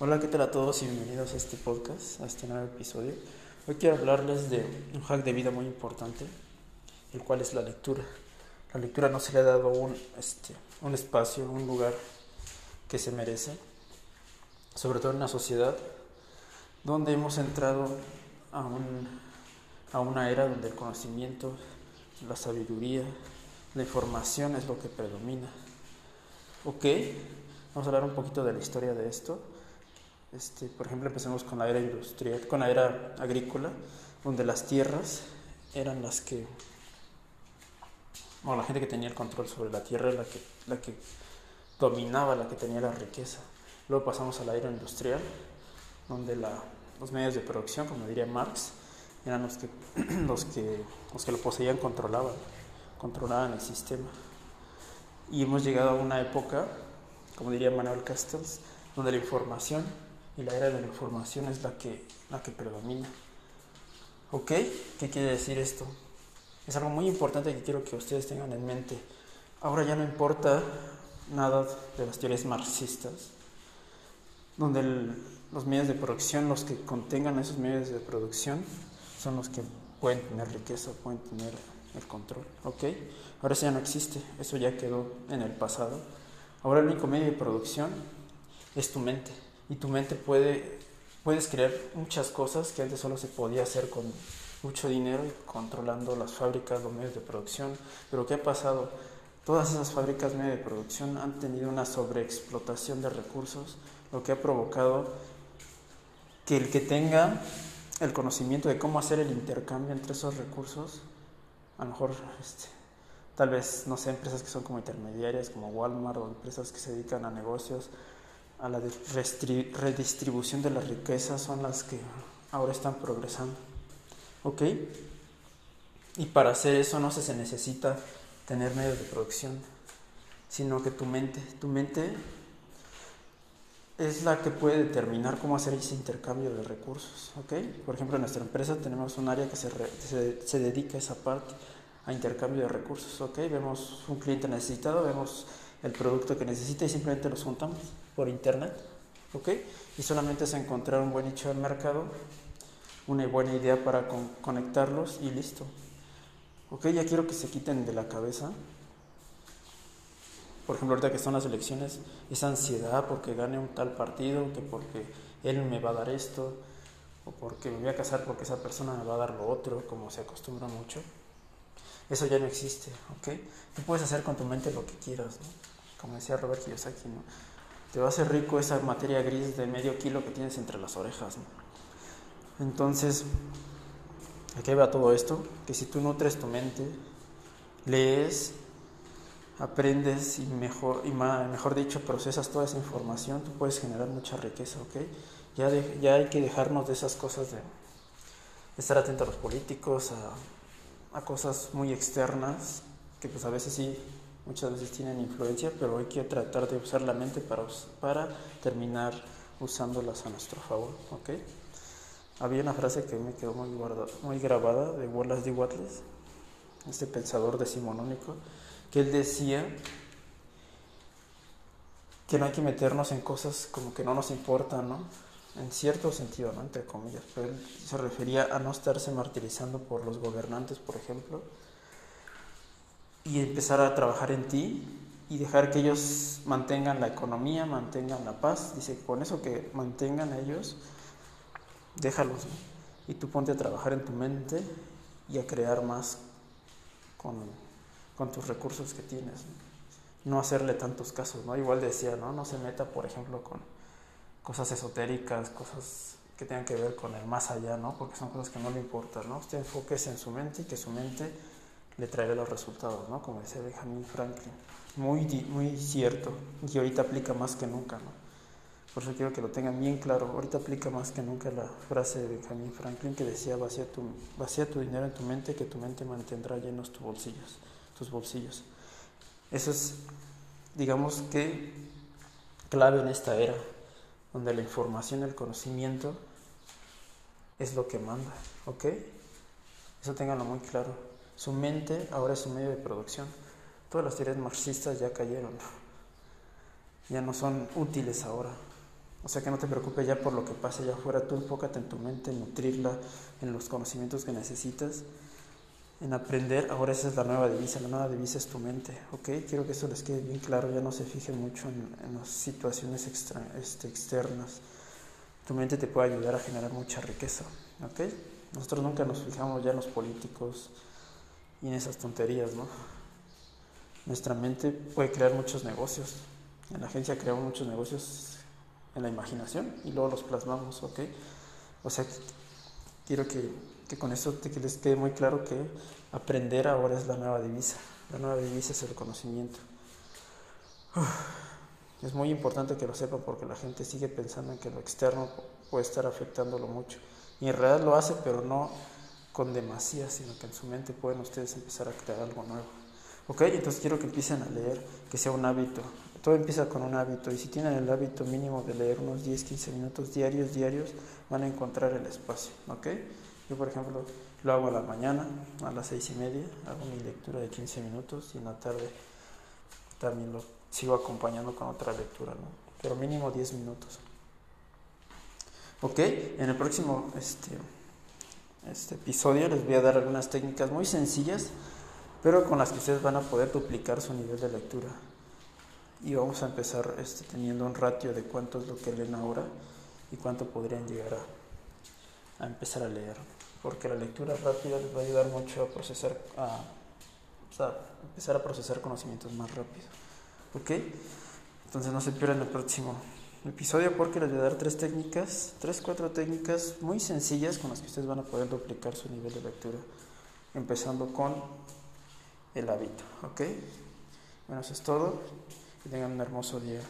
Hola, ¿qué tal a todos y bienvenidos a este podcast, a este nuevo episodio? Hoy quiero hablarles de un hack de vida muy importante, el cual es la lectura. La lectura no se le ha dado un, este, un espacio, un lugar que se merece, sobre todo en una sociedad donde hemos entrado a, un, a una era donde el conocimiento, la sabiduría, la información es lo que predomina. Ok, vamos a hablar un poquito de la historia de esto. Este, por ejemplo, empecemos con la era industrial, con la era agrícola, donde las tierras eran las que, bueno, la gente que tenía el control sobre la tierra la que, la que dominaba, la que tenía la riqueza. Luego pasamos a la era industrial, donde la, los medios de producción, como diría Marx, eran los que, los que, los que lo poseían, controlaban, controlaban el sistema. Y hemos llegado a una época, como diría Manuel Castells, donde la información y la era de la información es la que, la que predomina. ¿Ok? ¿Qué quiere decir esto? Es algo muy importante que quiero que ustedes tengan en mente. Ahora ya no importa nada de las teorías marxistas, donde los medios de producción, los que contengan esos medios de producción, son los que pueden tener riqueza, pueden tener el control. ¿Ok? Ahora eso ya no existe, eso ya quedó en el pasado. Ahora el único medio de producción es tu mente y tu mente puede, puedes crear muchas cosas que antes solo se podía hacer con mucho dinero y controlando las fábricas, los medios de producción. Pero ¿qué ha pasado? Todas esas fábricas medios de producción han tenido una sobreexplotación de recursos, lo que ha provocado que el que tenga el conocimiento de cómo hacer el intercambio entre esos recursos, a lo mejor este, tal vez, no sé, empresas que son como intermediarias, como Walmart o empresas que se dedican a negocios, a la redistribución de la riqueza son las que ahora están progresando. ¿Ok? Y para hacer eso no se necesita tener medios de producción, sino que tu mente, tu mente es la que puede determinar cómo hacer ese intercambio de recursos. ¿ok? Por ejemplo, en nuestra empresa tenemos un área que se, se, se dedica a esa parte, a intercambio de recursos. ¿ok? Vemos un cliente necesitado, vemos el producto que necesita y simplemente los juntamos por internet, ¿ok? Y solamente es encontrar un buen nicho de mercado, una buena idea para conectarlos y listo. ¿Ok? Ya quiero que se quiten de la cabeza. Por ejemplo, ahorita que son las elecciones, esa ansiedad porque gane un tal partido, que porque él me va a dar esto, o porque me voy a casar porque esa persona me va a dar lo otro, como se acostumbra mucho. Eso ya no existe, ¿ok? Tú puedes hacer con tu mente lo que quieras, ¿no? Como decía Robert Kiyosaki, ¿no? te va a hacer rico esa materia gris de medio kilo que tienes entre las orejas. Entonces, aquí va todo esto, que si tú nutres tu mente, lees, aprendes y mejor, y mejor dicho, procesas toda esa información, tú puedes generar mucha riqueza, ¿ok? Ya, ya hay que dejarnos de esas cosas de, estar atento a los políticos, a, a cosas muy externas, que pues a veces sí muchas veces tienen influencia, pero hay que tratar de usar la mente para, para terminar usándolas a nuestro favor. ¿ok? Había una frase que me quedó muy, muy grabada de Wallace D. Wattles, este pensador decimonónico, que él decía que no hay que meternos en cosas como que no nos importan, ¿no? En cierto sentido, ¿no? Entre comillas. Pero él se refería a no estarse martirizando por los gobernantes, por ejemplo, y empezar a trabajar en ti y dejar que ellos mantengan la economía, mantengan la paz. Dice, con eso que mantengan ellos, déjalos. Y tú ponte a trabajar en tu mente y a crear más con, con tus recursos que tienes. ¿no? hacerle tantos casos, ¿no? Igual decía, ¿no? No se meta, por ejemplo, con cosas esotéricas, cosas que tengan que ver con el más allá, ¿no? Porque son cosas que no le importan, ¿no? Usted enfóquese en su mente y que su mente le traerá los resultados, ¿no? Como decía Benjamin Franklin. Muy, muy cierto y ahorita aplica más que nunca, ¿no? Por eso quiero que lo tengan bien claro. Ahorita aplica más que nunca la frase de Benjamin Franklin que decía, vacía tu, vacía tu dinero en tu mente, que tu mente mantendrá llenos tus bolsillos, tus bolsillos. Eso es, digamos que, clave en esta era, donde la información, el conocimiento es lo que manda, ¿ok? Eso tenganlo muy claro. Su mente ahora es un medio de producción. Todas las teorías marxistas ya cayeron. Ya no son útiles ahora. O sea que no te preocupes ya por lo que pase allá afuera, tú enfócate en tu mente, en nutrirla, en los conocimientos que necesitas, en aprender. Ahora esa es la nueva divisa, la nueva divisa es tu mente, ¿ok? Quiero que eso les quede bien claro, ya no se fijen mucho en, las situaciones este, externas. Tu mente te puede ayudar a generar mucha riqueza, ¿ok? Nosotros nunca nos fijamos ya en los políticos y en esas tonterías, ¿no? Nuestra mente puede crear muchos negocios. En la agencia creamos muchos negocios en la imaginación y luego los plasmamos, ¿ok? O sea, quiero que, que con eso te, que les quede muy claro que aprender ahora es la nueva divisa. La nueva divisa es el conocimiento. Es muy importante que lo sepan porque la gente sigue pensando en que lo externo puede estar afectándolo mucho. Y en realidad lo hace, pero no con demasía, sino que en su mente pueden ustedes empezar a crear algo nuevo. ¿Ok? Entonces quiero que empiecen a leer, que sea un hábito. Todo empieza con un hábito y si tienen el hábito mínimo de leer unos 10, 15 minutos diarios, diarios, van a encontrar el espacio. ¿Ok? Yo, por ejemplo, lo hago a la mañana, a las 6 y media, hago mi lectura de 15 minutos y en la tarde también lo sigo acompañando con otra lectura, ¿no? Pero mínimo 10 minutos. Ok, en el próximo este, este episodio les voy a dar algunas técnicas muy sencillas, pero con las que ustedes van a poder duplicar su nivel de lectura. Y vamos a empezar este, teniendo un ratio de cuánto es lo que leen ahora y cuánto podrían llegar a, empezar a leer. Porque la lectura rápida les va a ayudar mucho a procesar, a, empezar a procesar conocimientos más rápido. ¿Ok? Entonces no se pierdan el próximo episodio porque les voy a dar tres técnicas, tres, cuatro técnicas muy sencillas con las que ustedes van a poder duplicar su nivel de lectura, empezando con el hábito, ¿ok? Bueno, eso es todo. Que tengan un hermoso día.